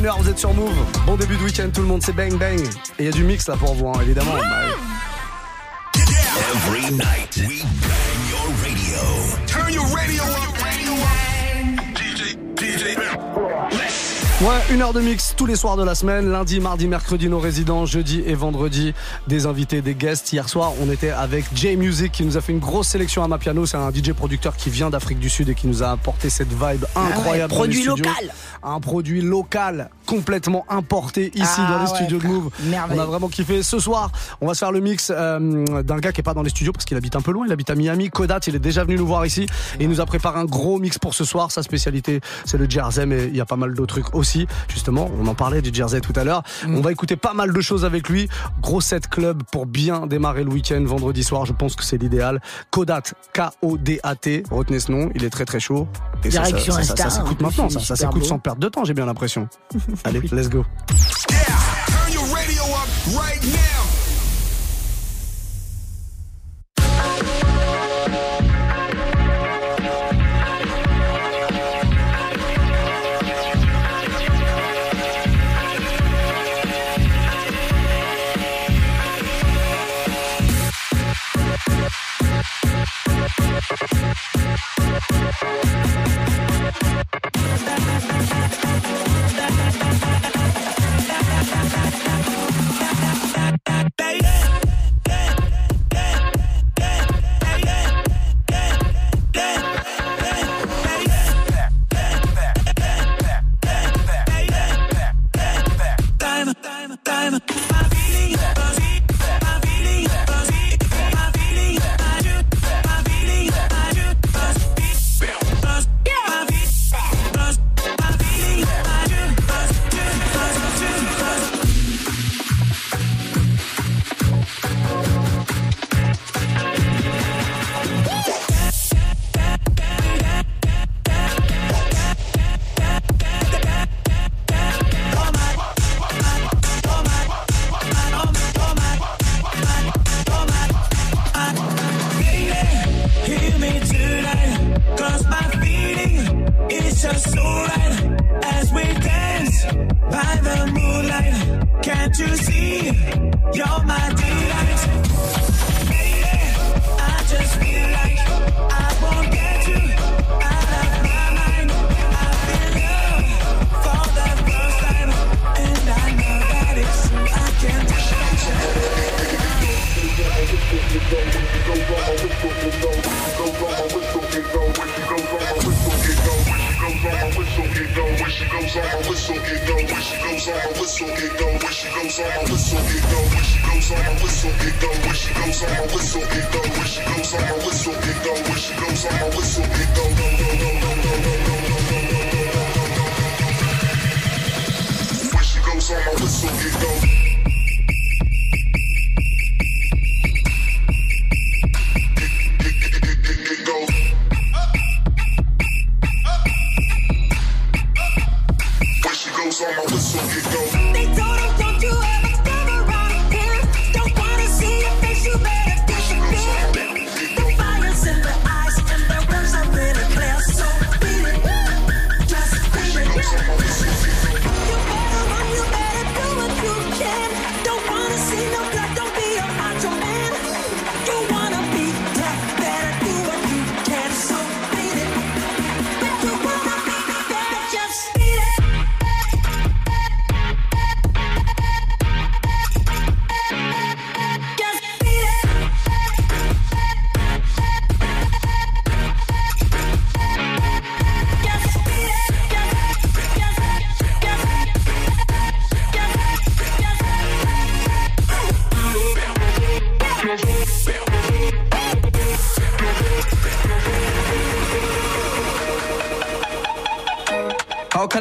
21h, vous êtes sur Move. Bon début de week-end, tout le monde, c'est bang bang. Et il y a du mix là pour vous, hein, évidemment. Every night, we bang your radio. Turn your radio up. Ouais, une heure de mix tous les soirs de la semaine, lundi, mardi, mercredi nos résidents, jeudi et vendredi des invités, des guests. Hier soir, on était avec J Music qui nous a fait une grosse sélection à ma piano. C'est un DJ producteur qui vient d'Afrique du Sud et qui nous a apporté cette vibe incroyable. dans les produit local. Un produit local complètement importé ici Ah dans les ouais, studios de. Move. Merveille. On a vraiment kiffé. Ce soir, on va se faire le mix euh, d'un gars qui est pas dans les studios parce qu'il habite un peu loin. Il habite à Miami. Kodat, il est déjà venu nous voir ici et il nous a préparé un gros mix pour ce soir. Sa spécialité, c'est le jersey, mais il y a pas mal d'autres trucs aussi. Justement, on en parlait du jersey tout à l'heure. Mm. On va écouter pas mal de choses avec lui. Gros set club pour bien démarrer le week-end vendredi soir. Je pense que c'est l'idéal. Kodat, K-O-D-A-T. Retenez ce nom. Il est très très chaud. Et ça, ça, Direction ça, ça, ça Insta, s'écoute plus, maintenant. Ça, ça s'écoute sans perte de temps, j'ai bien l'impression. Allez, let's go. Turn your radio up right now. baby.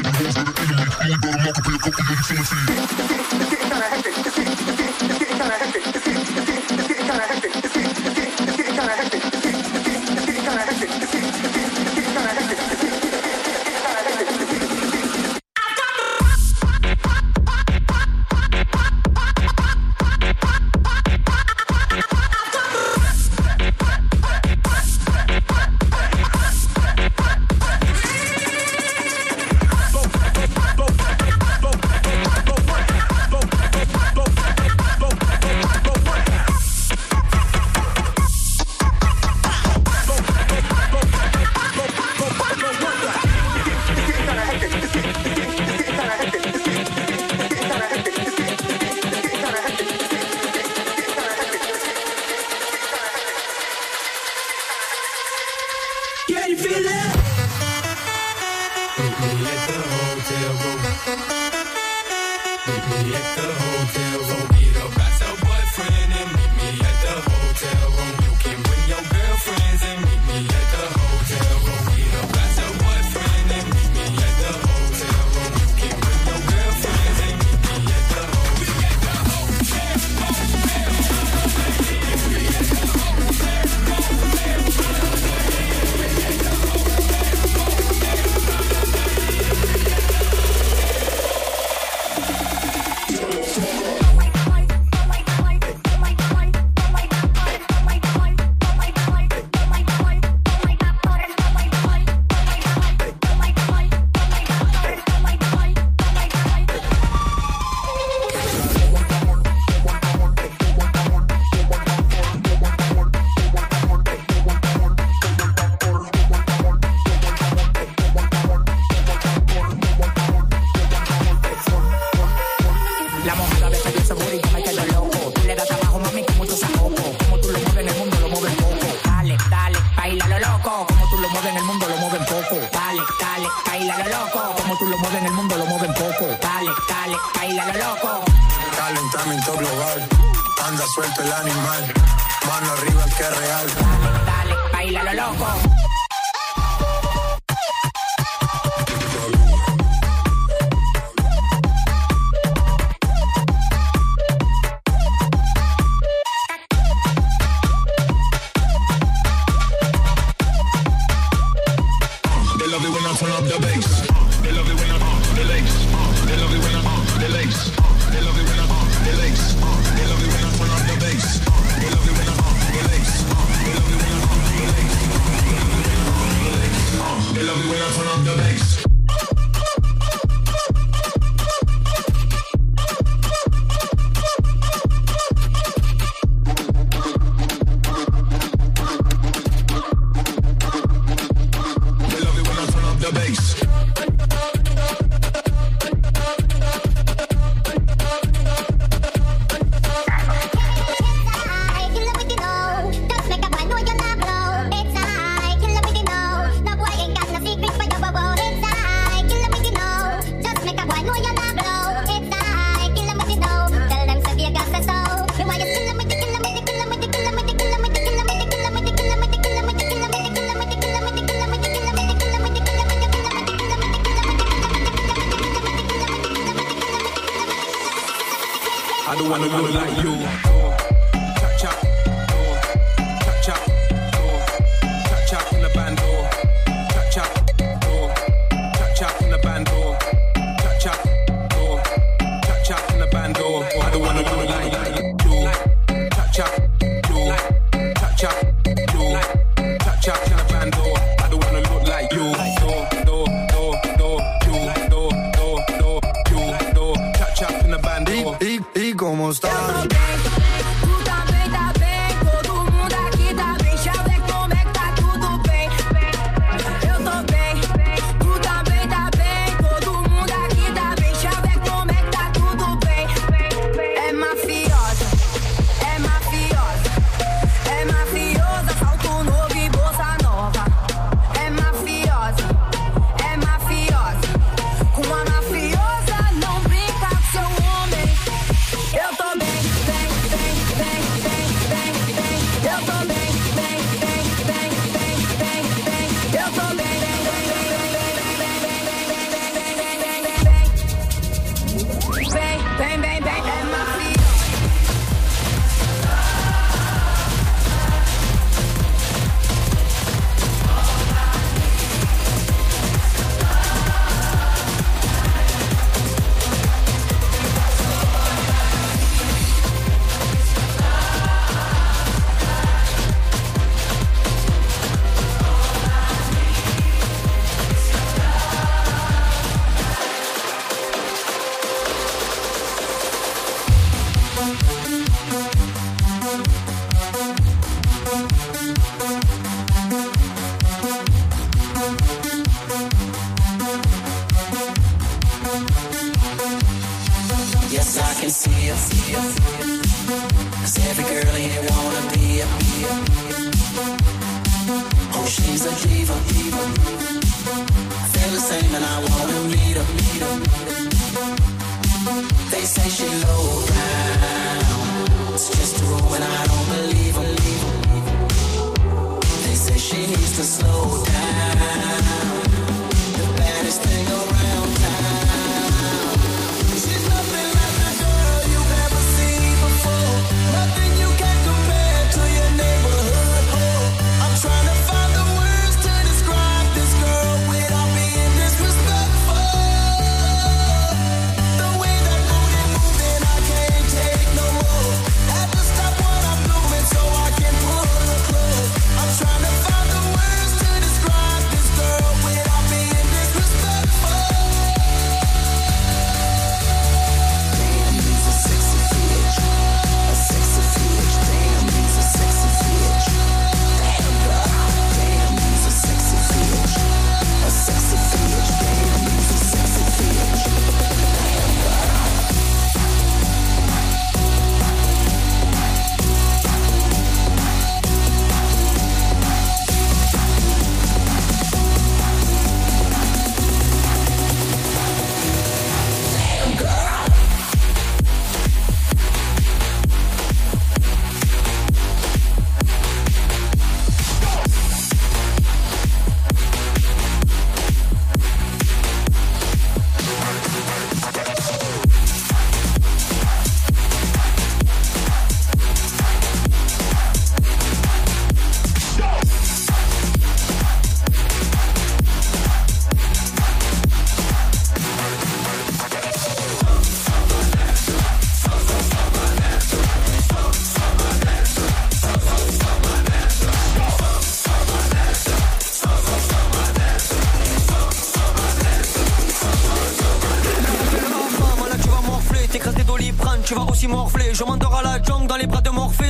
Thank you. don't wanna look like you.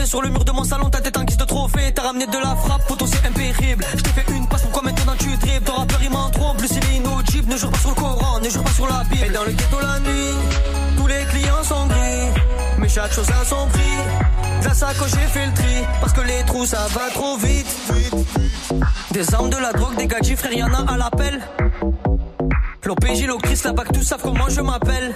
sur le mur de mon salon, ta tête en guise de trophée. T'as ramené de la frappe, poteau c'est impérible. Je t'ai fait une passe, pourquoi maintenant tu dribbles Ton rappeur il m'en trompe, plus il est inaudible. Ne jure pas sur le Coran, ne jure pas sur la Bible. Et dans le ghetto la nuit, tous les clients sont gris. Mais chaque chose a son prix. La sacoche, j'ai fait le tri. Parce que les trous, ça va trop vite. Des armes, de la drogue, des gadgets, frère, y'en a à l'appel. L'OPJ, l'Ocris, la BAC, tous savent comment je m'appelle.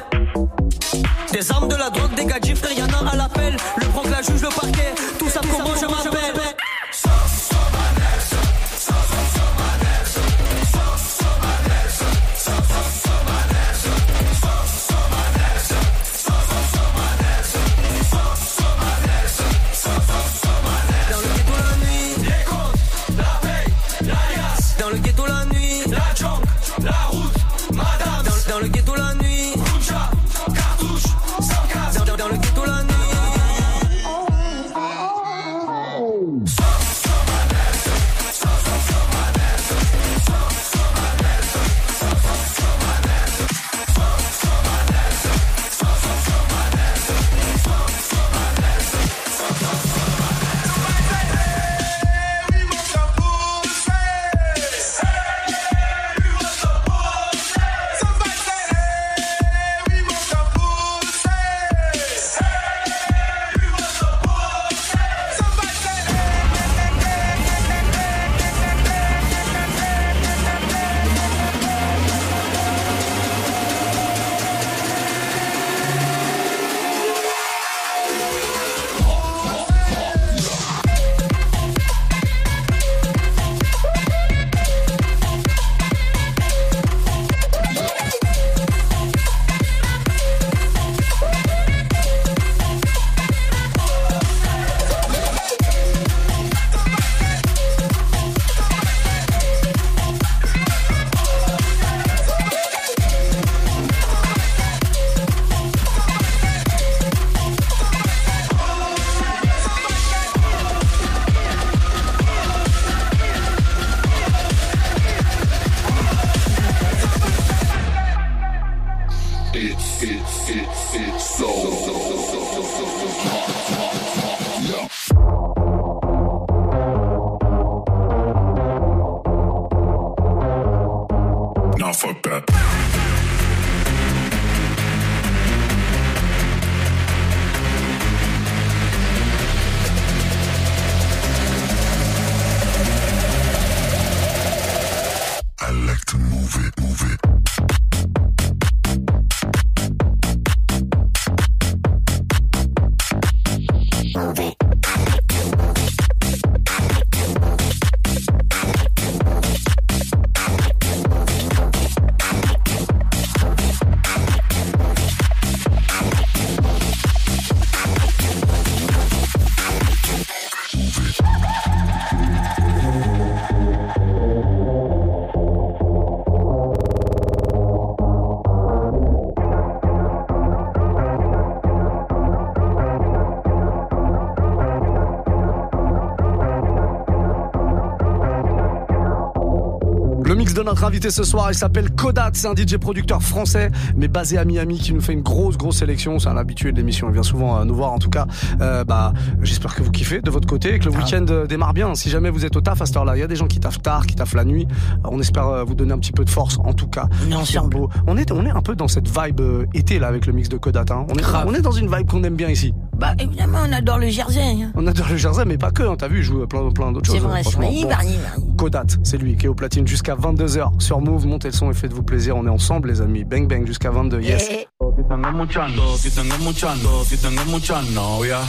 Notre invité ce soir, il s'appelle Kodat, c'est un DJ producteur français, mais basé à Miami, qui nous fait une grosse, grosse sélection. C'est un habitué de l'émission, il vient souvent euh, nous voir. En tout cas, euh, bah, j'espère que vous kiffez de votre côté et que le week-end euh, démarre bien. Si jamais vous êtes au taf à cette heure-là, il y a des gens qui taffent tard, qui taffent la nuit. On espère vous donner un petit peu de force, en tout cas. On est ensemble. beau. On est, on est un peu dans cette vibe euh, été là avec le mix de Kodat. Hein. On est, on est dans une vibe qu'on aime bien ici. Bah évidemment, on adore le Jersey. hein. On adore le Jersey, mais pas que. hein. T'as vu, il joue plein, plein d'autres C'est choses. vrai, hein, c'est franchement. vrai. Bon. Kodat, c'est lui qui est au platine jusqu'à 22h sur Move. Montez le son et faites-vous plaisir. On est ensemble, les amis. Bang bang jusqu'à 22. Yes. Si tengo muchas, no- si tengo muchas, no- si tengo muchas novias,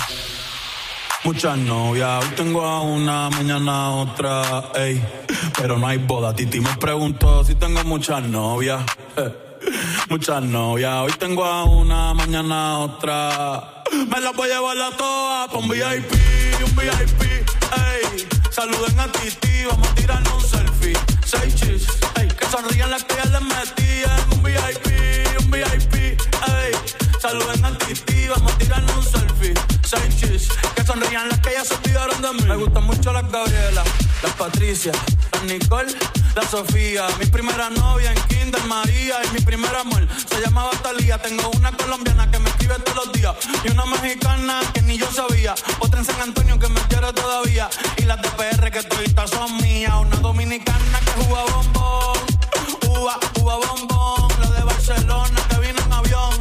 muchas novias. Hoy tengo a una, mañana a otra, ey. Pero no hay boda. Titi me preguntó si tengo muchas novias, eh. muchas novias. Hoy tengo a una, mañana a otra. Me las voy a llevar a todas pa' un VIP, un VIP, ey. Saluden a Titi, vamos a tirarnos un selfie. Seis chis, ey. Que sonrían las que ya les metí en un VIP, un VIP, ey. Saluden a Titi, vamos a tirarnos un selfie. Seis chis, que sonrían las que ya se olvidaron de mí. Me gustan mucho las Gabriela, las Patricia, las Nicole, la Sofía. Mi primera novia en Kinder María y mi primer amor se llamaba Talía. Tengo una colombiana que me y una mexicana que ni yo sabía. Otra en San Antonio que me quiere todavía y las de PR que todavía son mías. Una dominicana que juega bombón, uva, uva bombón. La de Barcelona que vino en avión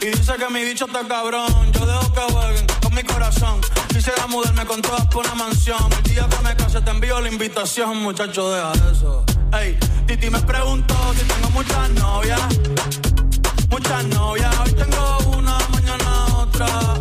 y dice que mi bicho está cabrón. Yo dejo que jueguen con mi corazón. Quisiera mudarme con todas por una mansión. El día que me case te envío la invitación, muchacho, deja eso. Ey, Titi me preguntó si tengo muchas novias. Muchas novias, hoy tengo una, control.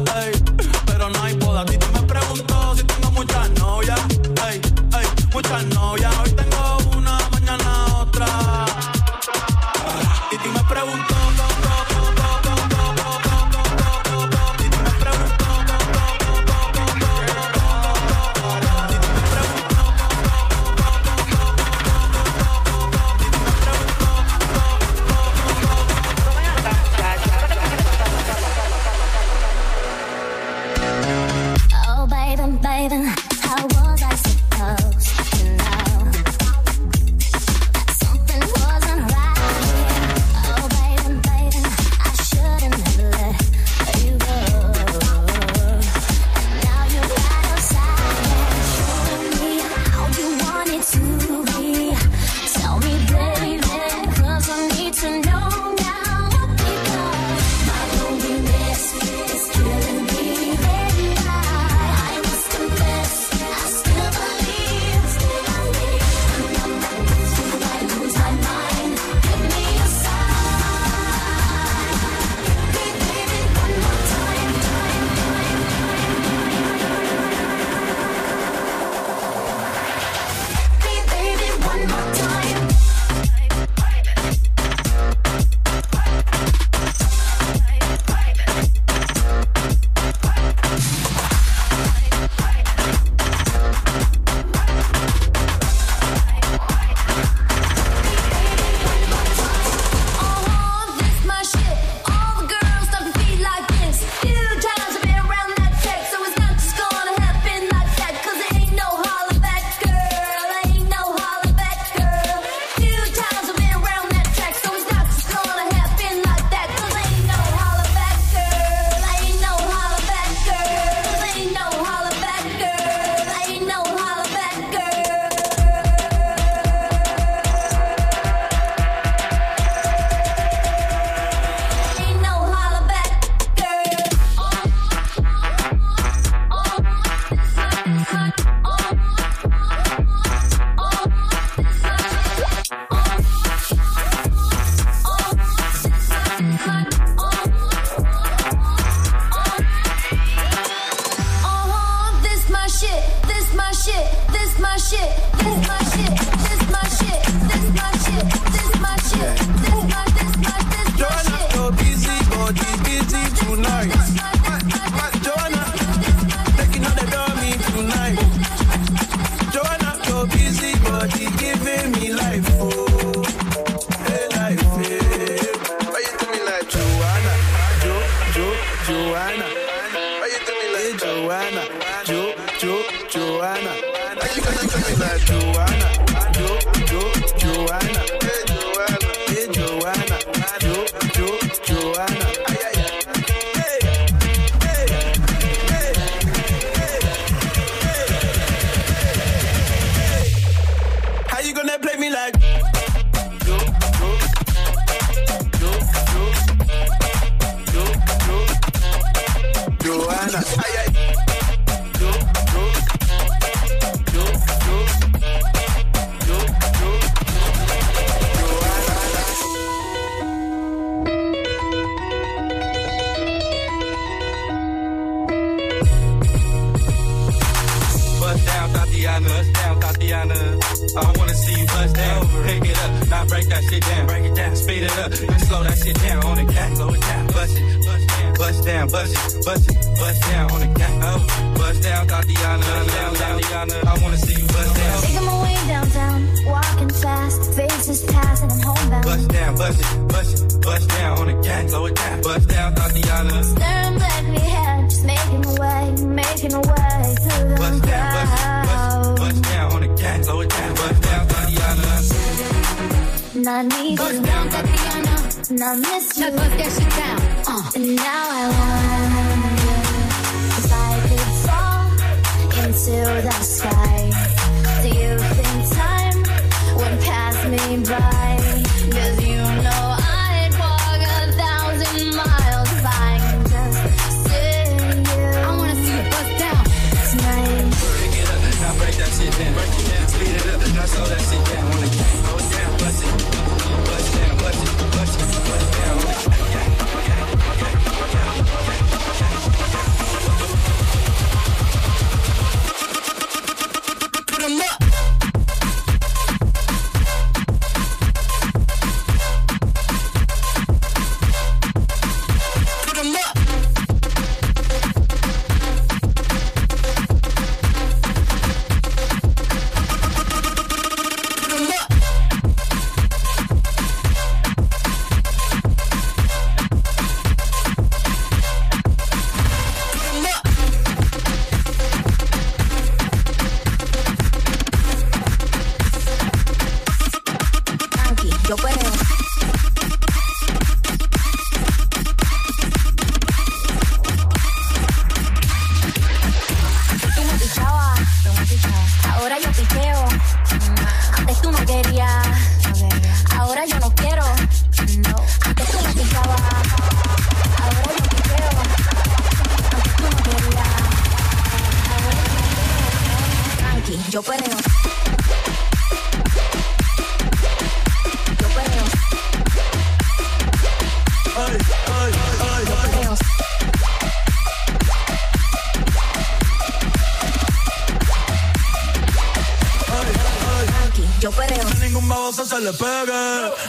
Joanna.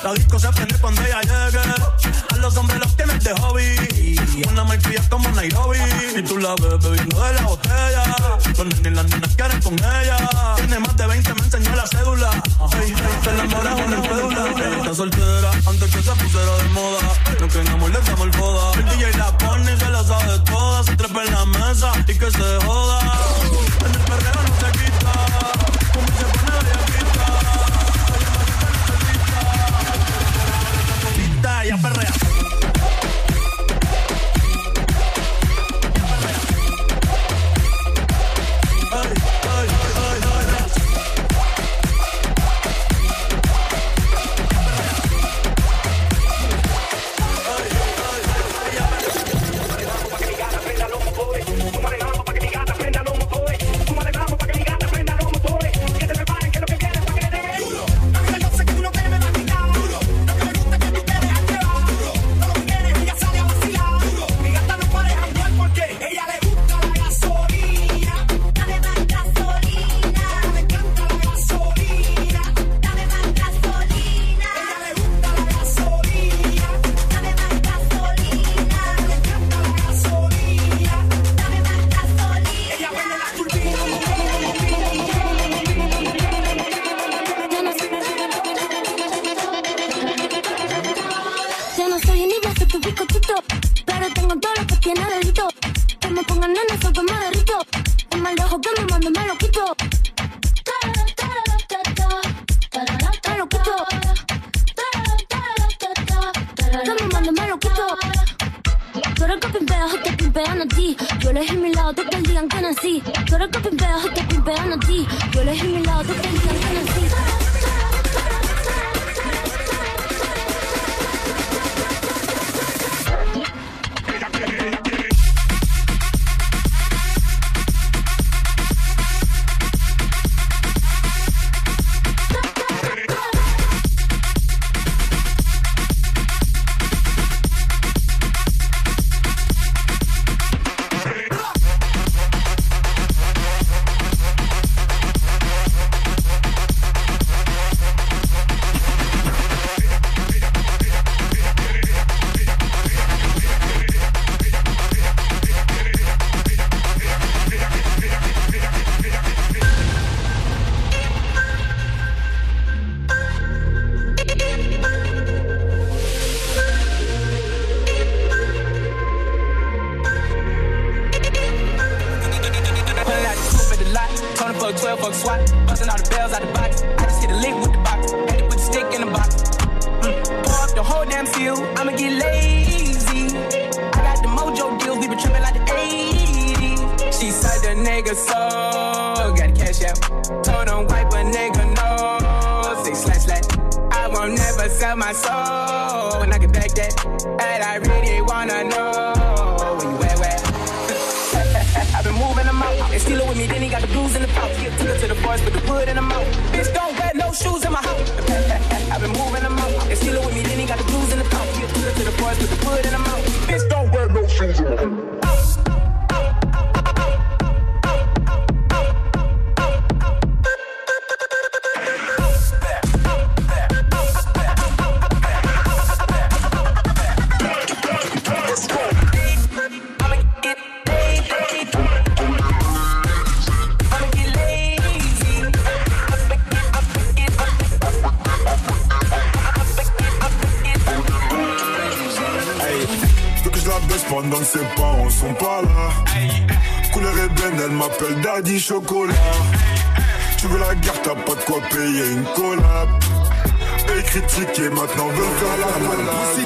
La disco se prende cuando ella llegue. a.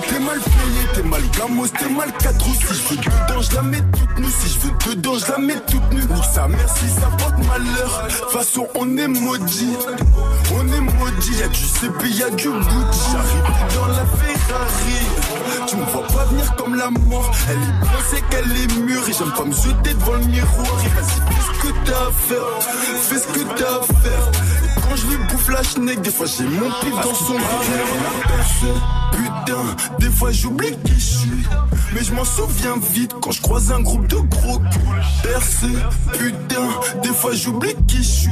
t'es mal payé, t'es mal gamos, t'es mal 4 ou si je veux dedans, je la mets toute nue. Si je veux dedans, je la mets toute nue. Nique sa mère si ça porte malheur. Façon, on est maudit. On est maudit, y'a du CP, y'a du Gucci. J'arrive dans la Ferrari. Tu me vois pas venir comme la mort. Elle est pensée qu'elle est mûre. Et j'aime pas me jeter devant le miroir. Et vas-y, fais ce que t'as à faire. Fais ce que t'as à faire. Quand je lui bouffe la schneck, des fois j'ai mon pif dans son verre. Putain, des fois j'oublie qui je suis. Mais je m'en souviens vite quand je croise un groupe de gros culs. Percé, putain, des fois j'oublie qui je suis.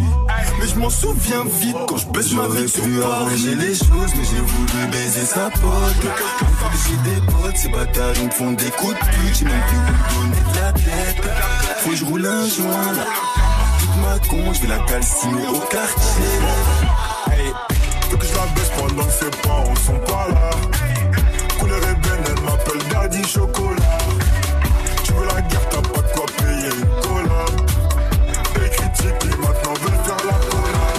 Mais je m'en souviens vite quand je baisse ma vie sur arranger les choses, mais j'ai voulu baiser sa pote. J'ai des potes, ces bâtards ils me font des coups de pute. J'ai même plus où donner de la tête. Faut que je roule un joint là. Ma con, je vais la calciner au quartier. Hey, veux que je la baisse pendant que ses parents sont pas là. Couleur ébène, elle m'appelle Daddy Chocolat. Tu veux la guerre, t'as pas de quoi payer une collab. Et critiquer maintenant, veut faire la collab.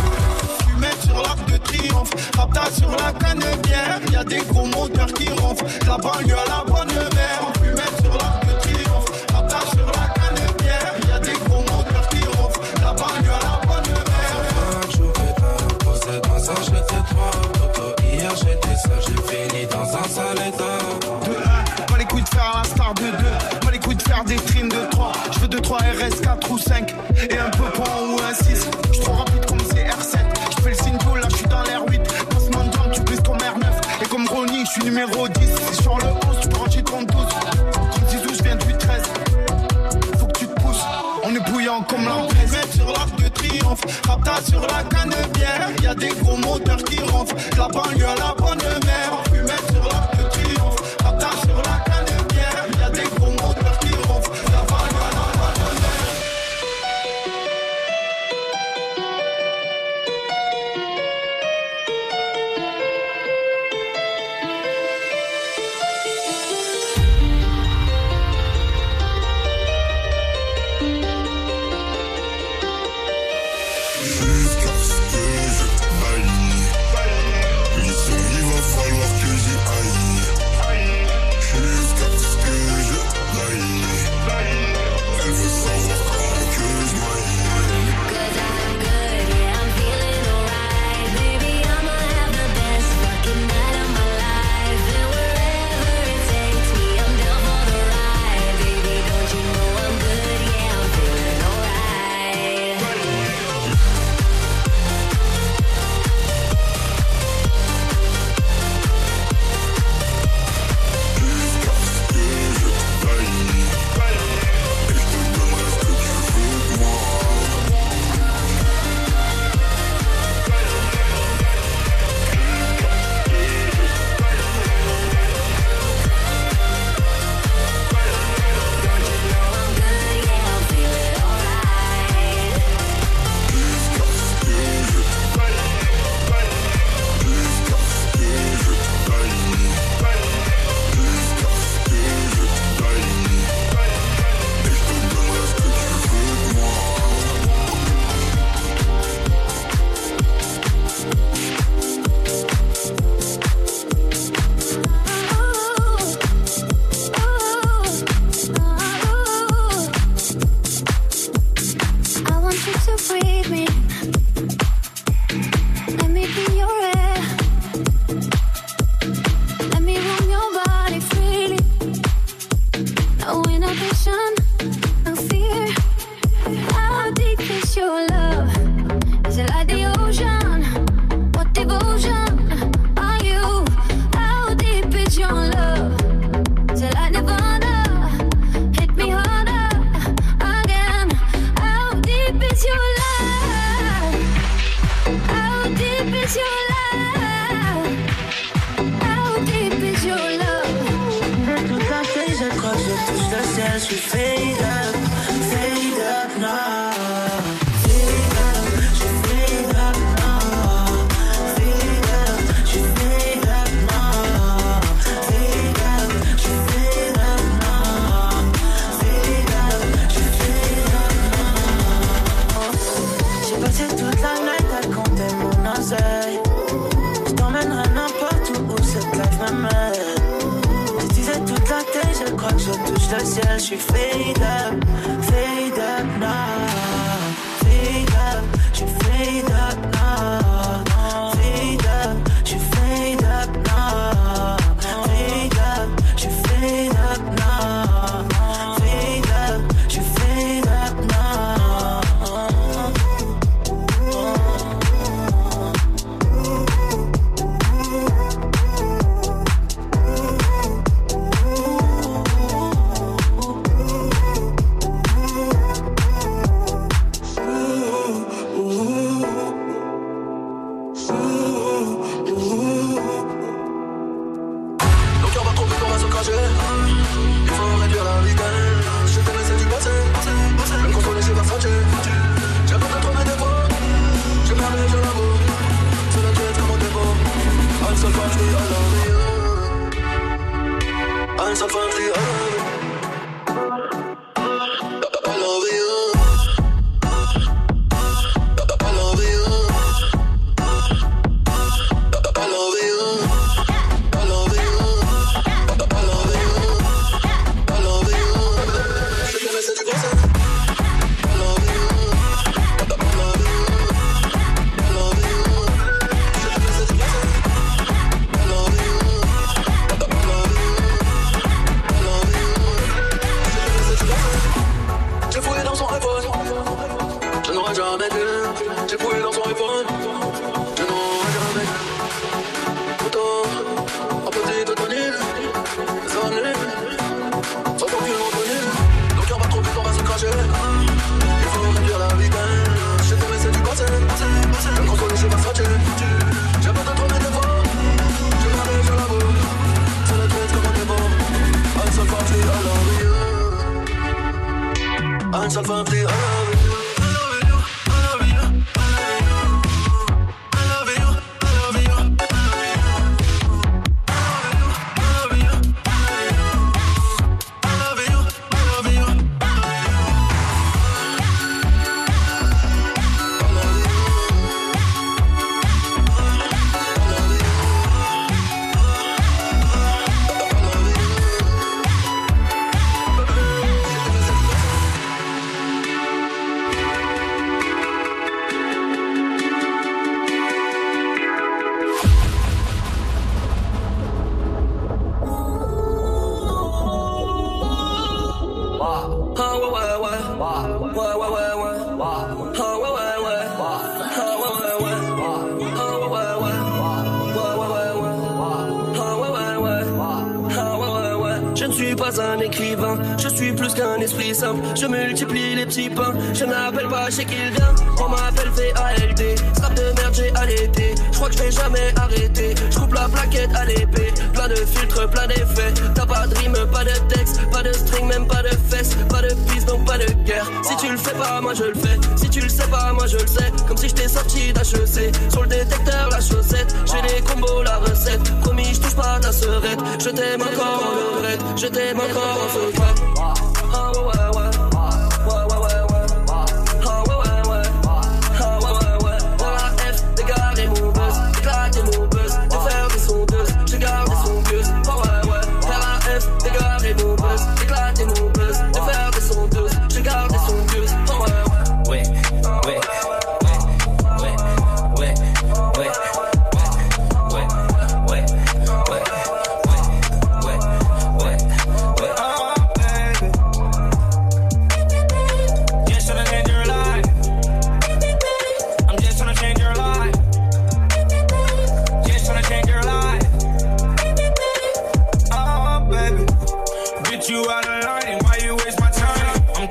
Fumette sur l'arc de triomphe, rapta sur la canebière. Y'a des gros moteurs qui ronflent, la banlieue à la bonne mère. Sale état. De 1, pas les couilles de faire la star de 2, pas les couilles de faire des trims de 3. Je veux 2, 3 RS, 4 ou 5, et un peu point ou un 6. Je trop rapide comme c'est R7, je fais le signe là je suis dans l'air 8. Passe-moi de jambes, tu brises ton R9. Et comme Ronnie, je suis numéro 10. Et sur le 11, tu peux ranger 32. 36 12, je viens du 13. Faut que tu te pousses, on est bouillant comme l'empresse. Sur l'arc de triomphe, rapta sur la canebière. Y'a des gros moteurs qui ronflent, la banlieue à la bonne mère. je le sais. Comme si j'étais sorti d'HEC. Sur le détecteur, la chaussette. J'ai les combos, la recette. Promis, je touche pas ta serette. Je t'aime encore en levrette. Je t'aime encore en sauvegarde.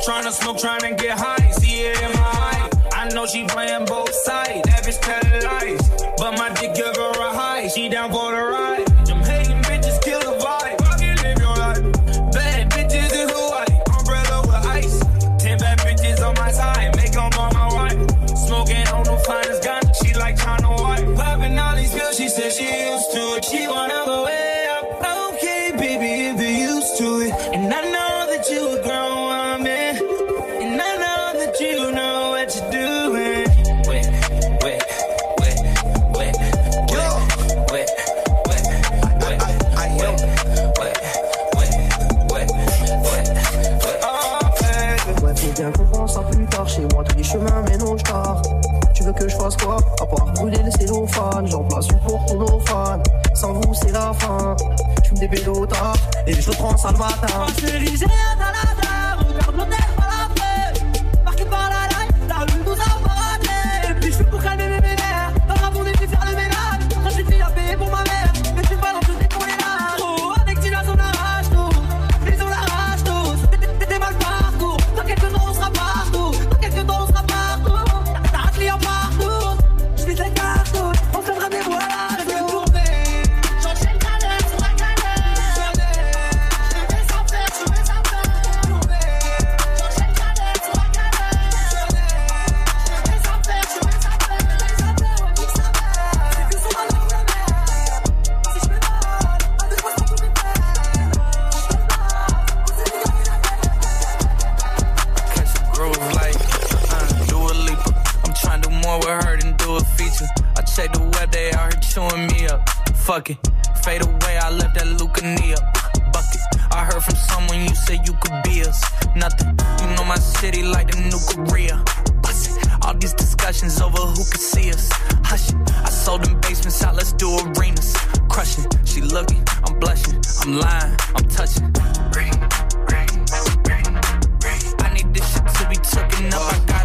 Tryna smoke, tryna get high. See it in my eye. I know she playing both sides. That bitch telling lies. But my dick give her a high. She down Et je reprends ça le shake the web, they are chewing me up. Fuck it, fade away, I left that Lucania bucket. I heard from someone you said you could be us. Nothing, you know my city like the new Korea. All these discussions over who could see us. Hush, I sold them basements out, let's do arenas. Crushing, she looking, I'm blushing, I'm lying, I'm touching. Ring, ring, ring, ring. I need this shit to be taken up. I got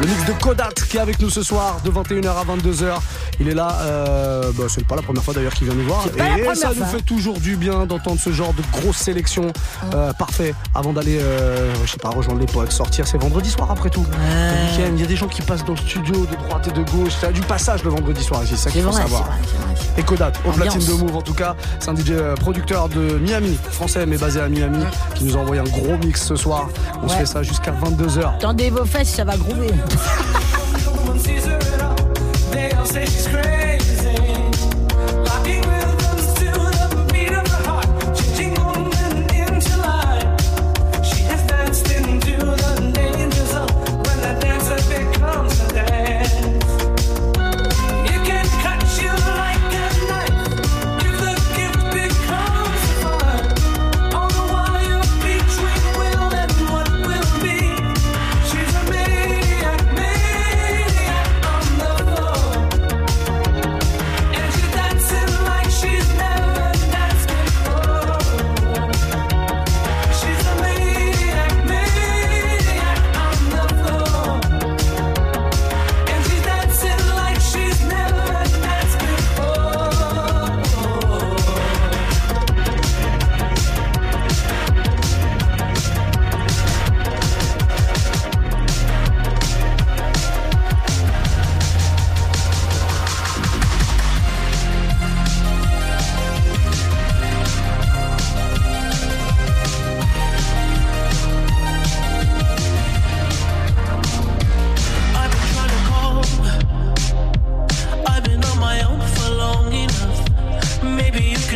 de Kodat qui est avec nous ce soir de 21h à 22h. Il est là, euh, bah, c'est pas la première fois d'ailleurs qu'il vient nous voir. Et ça nous fait toujours du bien d'entendre ce genre de grosse sélection. Euh, parfait. Avant d'aller, euh, je sais pas, rejoindre les potes, sortir, c'est vendredi soir après tout. Le Il y a des gens qui passent dans le studio de droite et de gauche. C'est du passage le vendredi soir ici, c'est ça qu'il faut vrai, savoir. vrai, vrai. Et Kodat, au platine de Move en tout cas. C'est un DJ euh, producteur de Miami, français mais basé à Miami, qui nous a envoyé un gros mix ce soir. On se fait ça jusqu'à 22h. Tendez vos fesses, ça va groover. Everyone sees her at all. They all say she's crazy.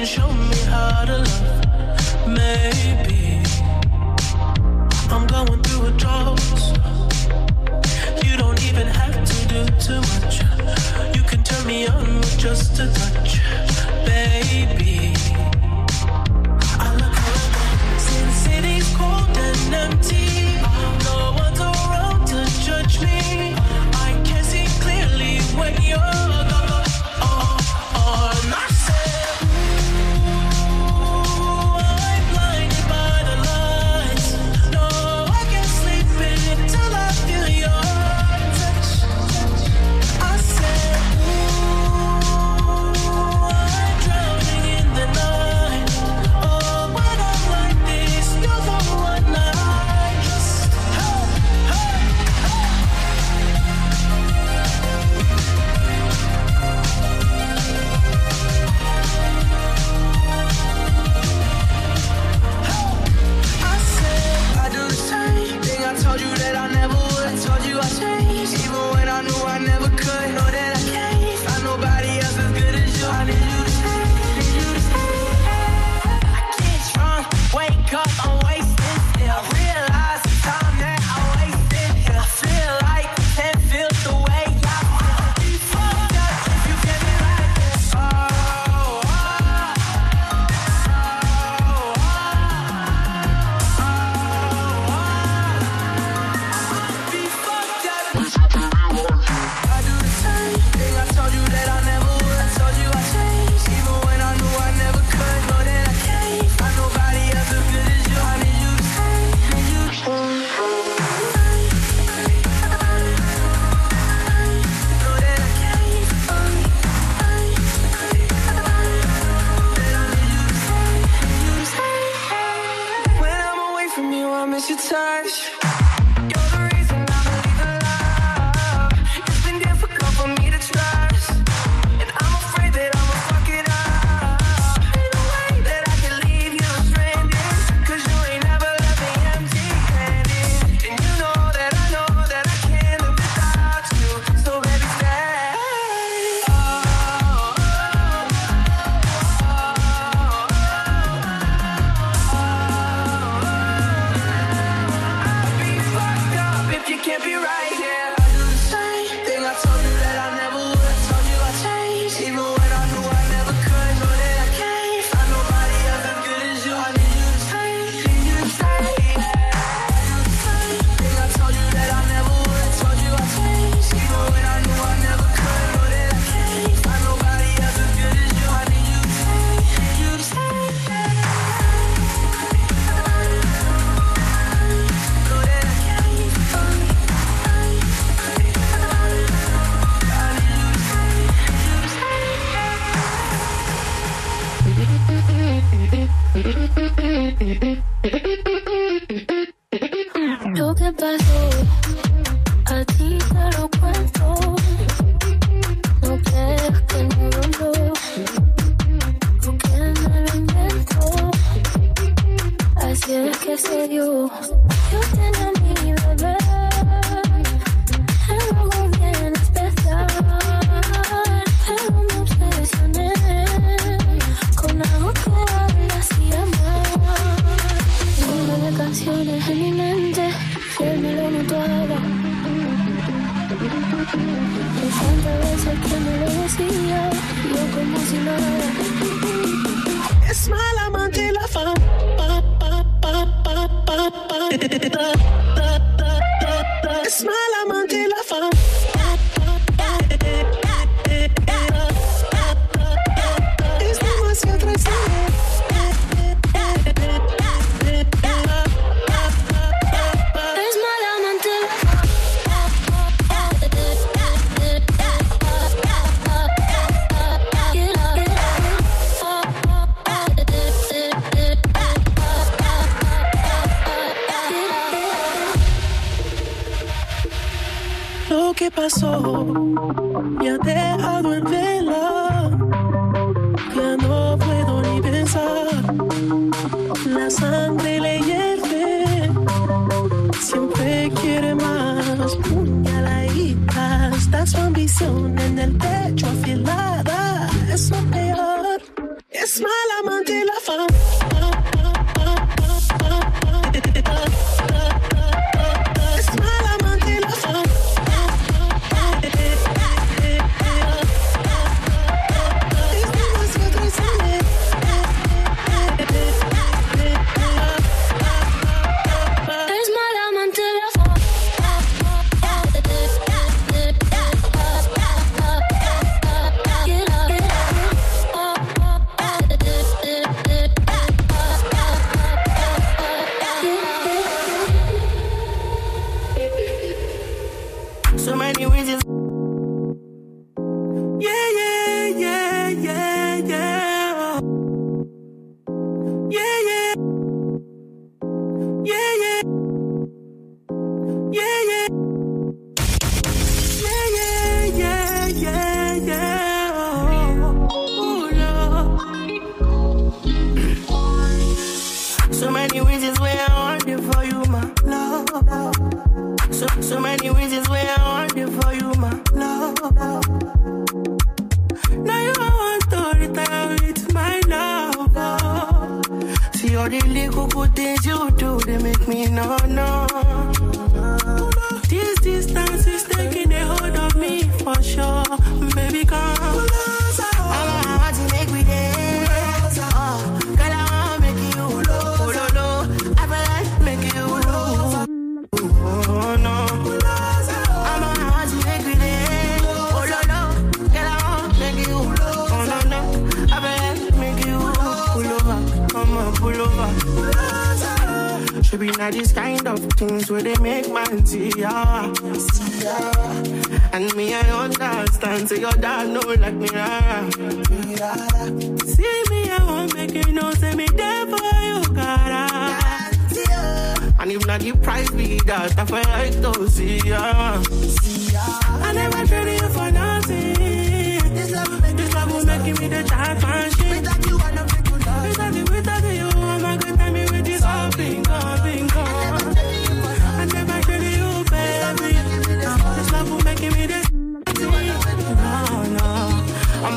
Show me how to love.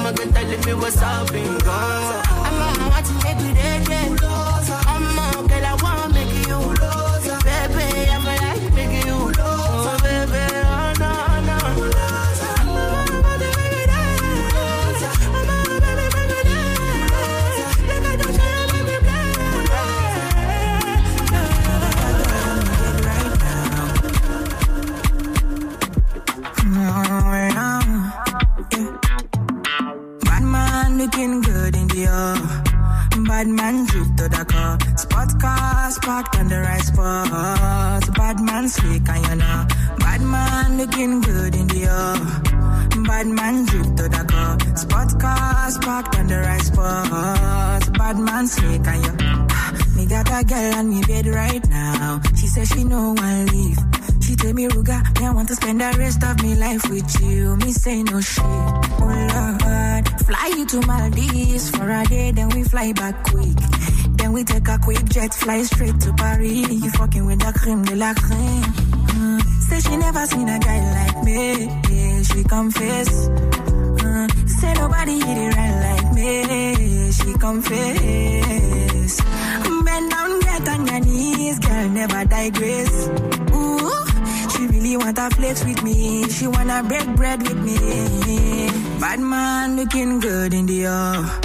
I'ma get that little what's up and go. I'm on watching every day. Bad man drift to the car. Spot car, spot on the right spot. Bad man slick and you know. Bad man looking good in the air. Bad man drift to the car. Spot car, spot on the right spot. Bad man slick and you Me got a girl on me bed right now. She says she no one leave. She tell me, Ruga, me I want to spend the rest of me life with you. Me say no shit, oh love. Fly you to Maldives for a day, then we fly back quick. Then we take a quick jet, fly straight to Paris. You fucking with the cream de la cream. Mm. Say she never seen a guy like me. Yeah, she confess. Mm. Say nobody hit it right like me. She confess. Bend down, get on your knees, girl, never digress. Ooh, she really wanna flex with me. She wanna break bread with me. Bad man looking good in the off.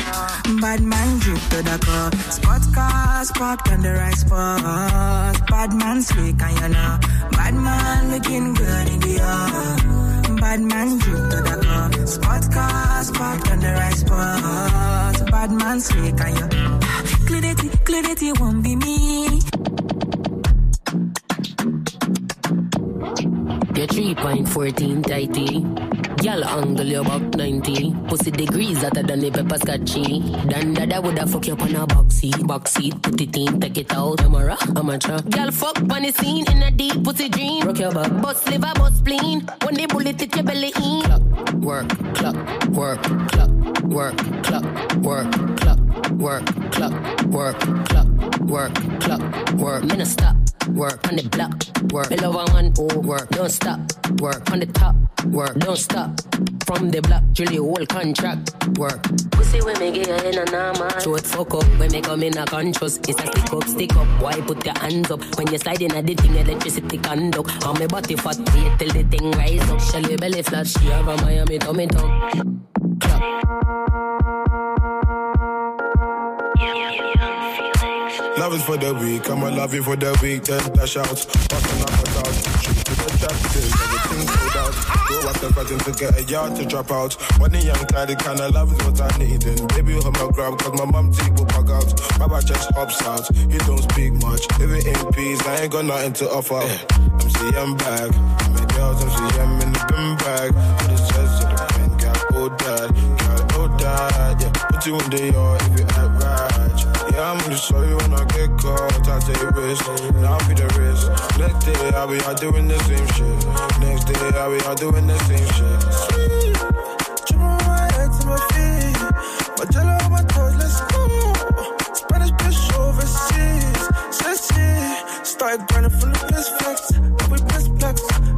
Bad man drip to the car. Spot cars parked on the right spot. Bad man slick and you know. Bad man looking good in the off. Bad man drip to the car. Spot cars parked on the right spot. Bad man slick and you. Clarity, clarity won't be me. Get 3.14 tighty. Girl angle you about 90. Pussy degrees hotter than the pepper scotchy. Dan dada woulda fuck you up on a boxy. Boxy, put it in, take it out. Camera, amateur. Girl fuck on the scene in a deep pussy dream. Rock your back. Bust liver, bust spleen. When they bullet hit your belly in. Clock, work, clock, work, clock, work, clock, work, clock, work, clock, work, clock, work, clock, work. Me no stop. Work on the block, work. Me love a man who work, don't stop. Work on the top, work, don't stop. From the block, the whole contract, work. Pussy when me get in a normal. Throat fuck up when me come in a conscious. It's a stick up, stick up. Why put your hands up when you slide in a the thing electricity conduct? On me body fat, wait till the thing rise up. Shelly belly flat, she have a Miami tummy tuck. Love is for the weak, I'ma love you for the week, then dash out. Bustin' up a out, shoot to the till everything sold out. Go up the button to get a yard to drop out. When the young guy, the kind of love is what I need. And baby, hold my grab, cause my mom teeth will bug out. Baba just hops out, he don't speak much. If it ain't peace, I ain't got nothing to offer. MC, I'm back. My girls, MC, I'm in the bin bag. To the chest, to the pen, got oh dad, got oh dad, yeah. Put you in the yard if you. Yeah, I'm gonna show you when I get caught. I take risks, and I'll be the risk. Next day, I'll be out doing the same shit. Next day, I'll be out doing the same shit. Sweet, tripping my head to my feet. My jello on my toes, let's go. Spanish bitch overseas. Sexy, started grinding from the piss flex. Now we piss flex.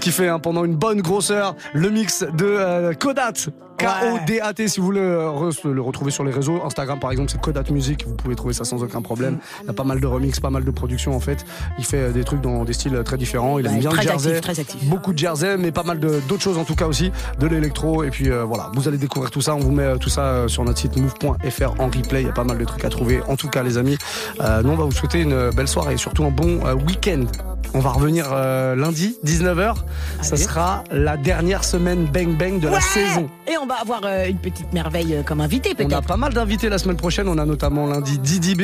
Kiffé hein, pendant une bonne grosse heure le mix de euh, Kodat. K-O-D-A-T si vous voulez euh, le retrouver sur les réseaux. Instagram par exemple c'est Kodat Music, vous pouvez trouver ça sans aucun problème. Il y a pas mal de remix, pas mal de productions en fait. Il fait euh, des trucs dans des styles euh, très différents. Il aime bien le jersey, actif, très actif. beaucoup de jersey, mais pas mal d'autres choses en tout cas aussi, de l'électro. Et puis euh, voilà, vous allez découvrir tout ça. On vous met tout ça sur notre site move.fr en replay. Il y a pas mal de trucs à trouver. En tout cas les amis, euh, nous on va vous souhaiter une belle soirée et surtout un bon euh, week-end. On va revenir lundi 19h. Ça sera la dernière semaine bang bang de la saison. Et on va avoir euh, une petite merveille euh, comme invité On a peut-être. pas mal d'invités la semaine prochaine. On a notamment lundi Didi B,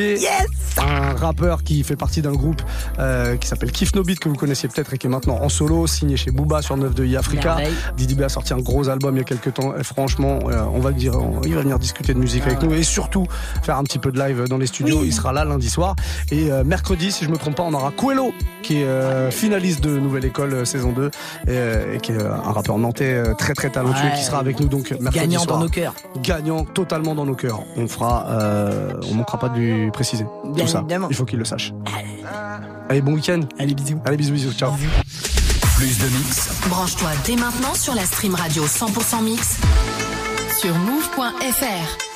un rappeur qui fait partie d'un groupe euh, qui s'appelle Kif No Beat que vous connaissiez peut-être et qui est maintenant en solo, signé chez Booba sur 9 de I Africa. Merveille. Didi B a sorti un gros album il y a quelques temps. Et franchement, euh, on va dire, on- il va venir discuter de musique avec nous et surtout faire un petit peu de live dans les studios. Il sera là lundi soir. Et euh, mercredi, si je me trompe pas, on aura Coelho qui est finaliste de Nouvelle École saison 2 et, et qui est un rappeur nantais très très talentueux Ouais. qui sera avec nous donc Gagnant soir. dans nos cœurs. Gagnant totalement dans nos cœurs. On fera, euh, on manquera pas de lui préciser Bien tout ça. évidemment. Il faut qu'il le sache. Allez, bon week-end. Allez, bisous. Allez, bisous, bisous. Ciao. Plus de mix, Branche-toi dès maintenant sur la stream radio 100% mix sur move.fr.